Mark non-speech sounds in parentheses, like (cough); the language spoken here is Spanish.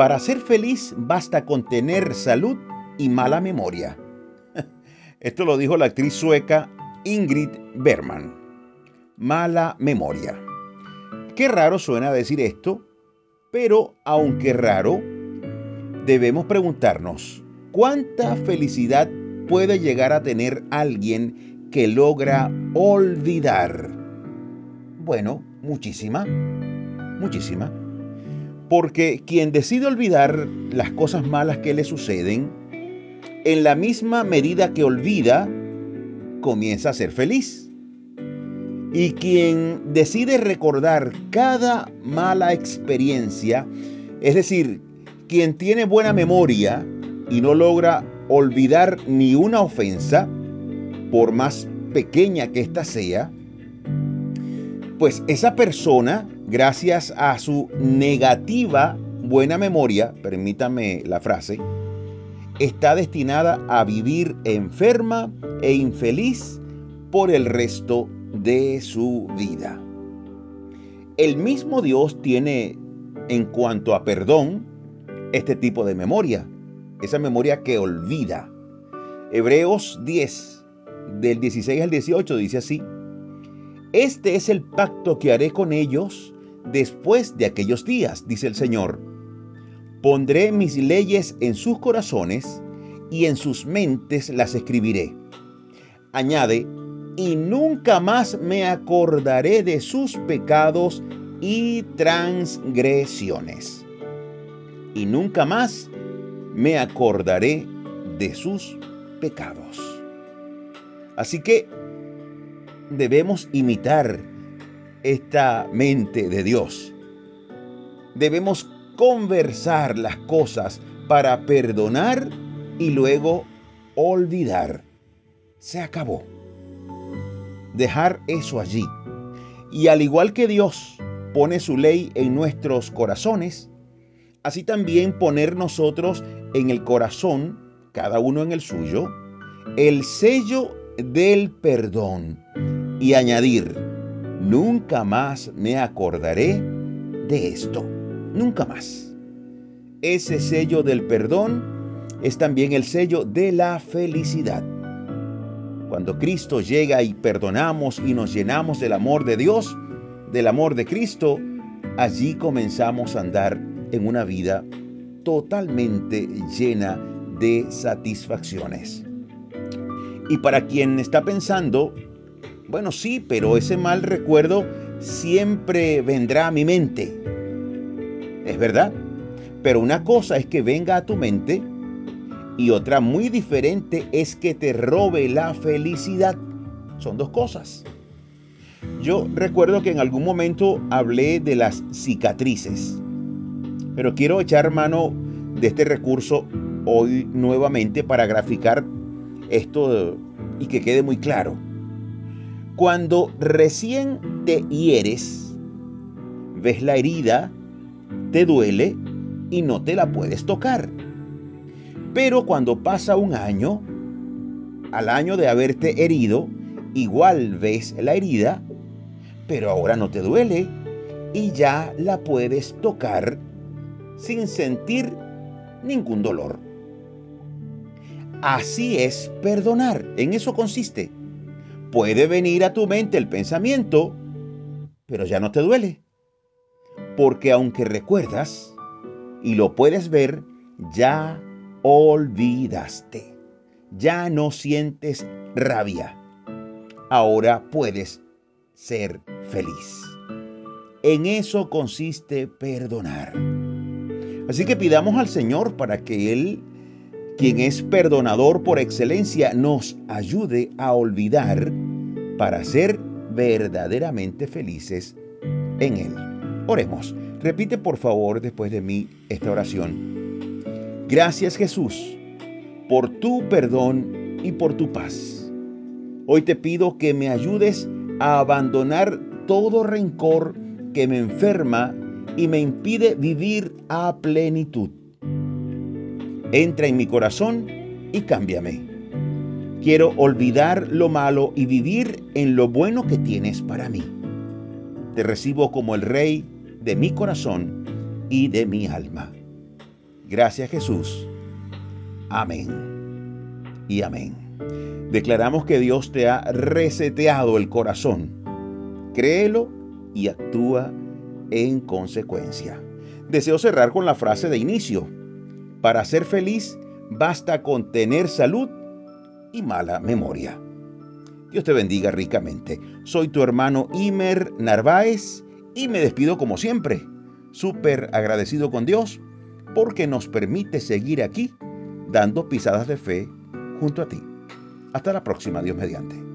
Para ser feliz basta con tener salud y mala memoria. (laughs) Esto lo dijo la actriz sueca Ingrid Bergman. Mala memoria. Qué raro suena decir esto, pero aunque raro, debemos preguntarnos, ¿cuánta felicidad puede llegar a tener alguien que logra olvidar? Bueno, muchísima, muchísima. Porque quien decide olvidar las cosas malas que le suceden, en la misma medida que olvida, comienza a ser feliz. Y quien decide recordar cada mala experiencia, es decir, quien tiene buena memoria y no logra olvidar ni una ofensa, por más pequeña que ésta sea, pues esa persona, gracias a su negativa buena memoria, permítame la frase, está destinada a vivir enferma e infeliz por el resto de su vida. El mismo Dios tiene, en cuanto a perdón, este tipo de memoria, esa memoria que olvida. Hebreos 10, del 16 al 18, dice así, Este es el pacto que haré con ellos después de aquellos días, dice el Señor Pondré mis leyes en sus corazones y en sus mentes las escribiré. Añade, y nunca más me acordaré de sus pecados y transgresiones. Y nunca más me acordaré de sus pecados. Así que debemos imitar esta mente de Dios. Debemos conversar las cosas para perdonar y luego olvidar. Se acabó. Dejar eso allí. Y al igual que Dios pone su ley en nuestros corazones, así también poner nosotros en el corazón, cada uno en el suyo, el sello del perdón y añadir, nunca más me acordaré de esto nunca más. Ese sello del perdón es también el sello de la felicidad. Cuando Cristo llega y perdonamos y nos llenamos del amor de Dios, del amor de Cristo, allí comenzamos a andar en una vida totalmente llena de satisfacciones. Y para quien está pensando, bueno, sí, pero ese mal recuerdo siempre vendrá a mi mente. Es verdad. Pero una cosa es que venga a tu mente y otra muy diferente es que te robe la felicidad. Son dos cosas. Yo recuerdo que en algún momento hablé de las cicatrices, pero quiero echar mano de este recurso hoy nuevamente para graficar esto y que quede muy claro. Cuando recién te hieres, ves la herida te duele y no te la puedes tocar. Pero cuando pasa un año, al año de haberte herido, igual ves la herida, pero ahora no te duele y ya la puedes tocar sin sentir ningún dolor. Así es perdonar, en eso consiste. Puede venir a tu mente el pensamiento, pero ya no te duele porque aunque recuerdas y lo puedes ver, ya olvidaste. Ya no sientes rabia. Ahora puedes ser feliz. En eso consiste perdonar. Así que pidamos al Señor para que Él, quien es perdonador por excelencia, nos ayude a olvidar para ser verdaderamente felices en Él. Oremos. Repite por favor después de mí esta oración. Gracias Jesús por tu perdón y por tu paz. Hoy te pido que me ayudes a abandonar todo rencor que me enferma y me impide vivir a plenitud. Entra en mi corazón y cámbiame. Quiero olvidar lo malo y vivir en lo bueno que tienes para mí. Te recibo como el Rey de mi corazón y de mi alma. Gracias Jesús. Amén. Y amén. Declaramos que Dios te ha reseteado el corazón. Créelo y actúa en consecuencia. Deseo cerrar con la frase de inicio. Para ser feliz basta con tener salud y mala memoria. Dios te bendiga ricamente. Soy tu hermano Imer Narváez y me despido como siempre, súper agradecido con Dios porque nos permite seguir aquí dando pisadas de fe junto a ti. Hasta la próxima, Dios mediante.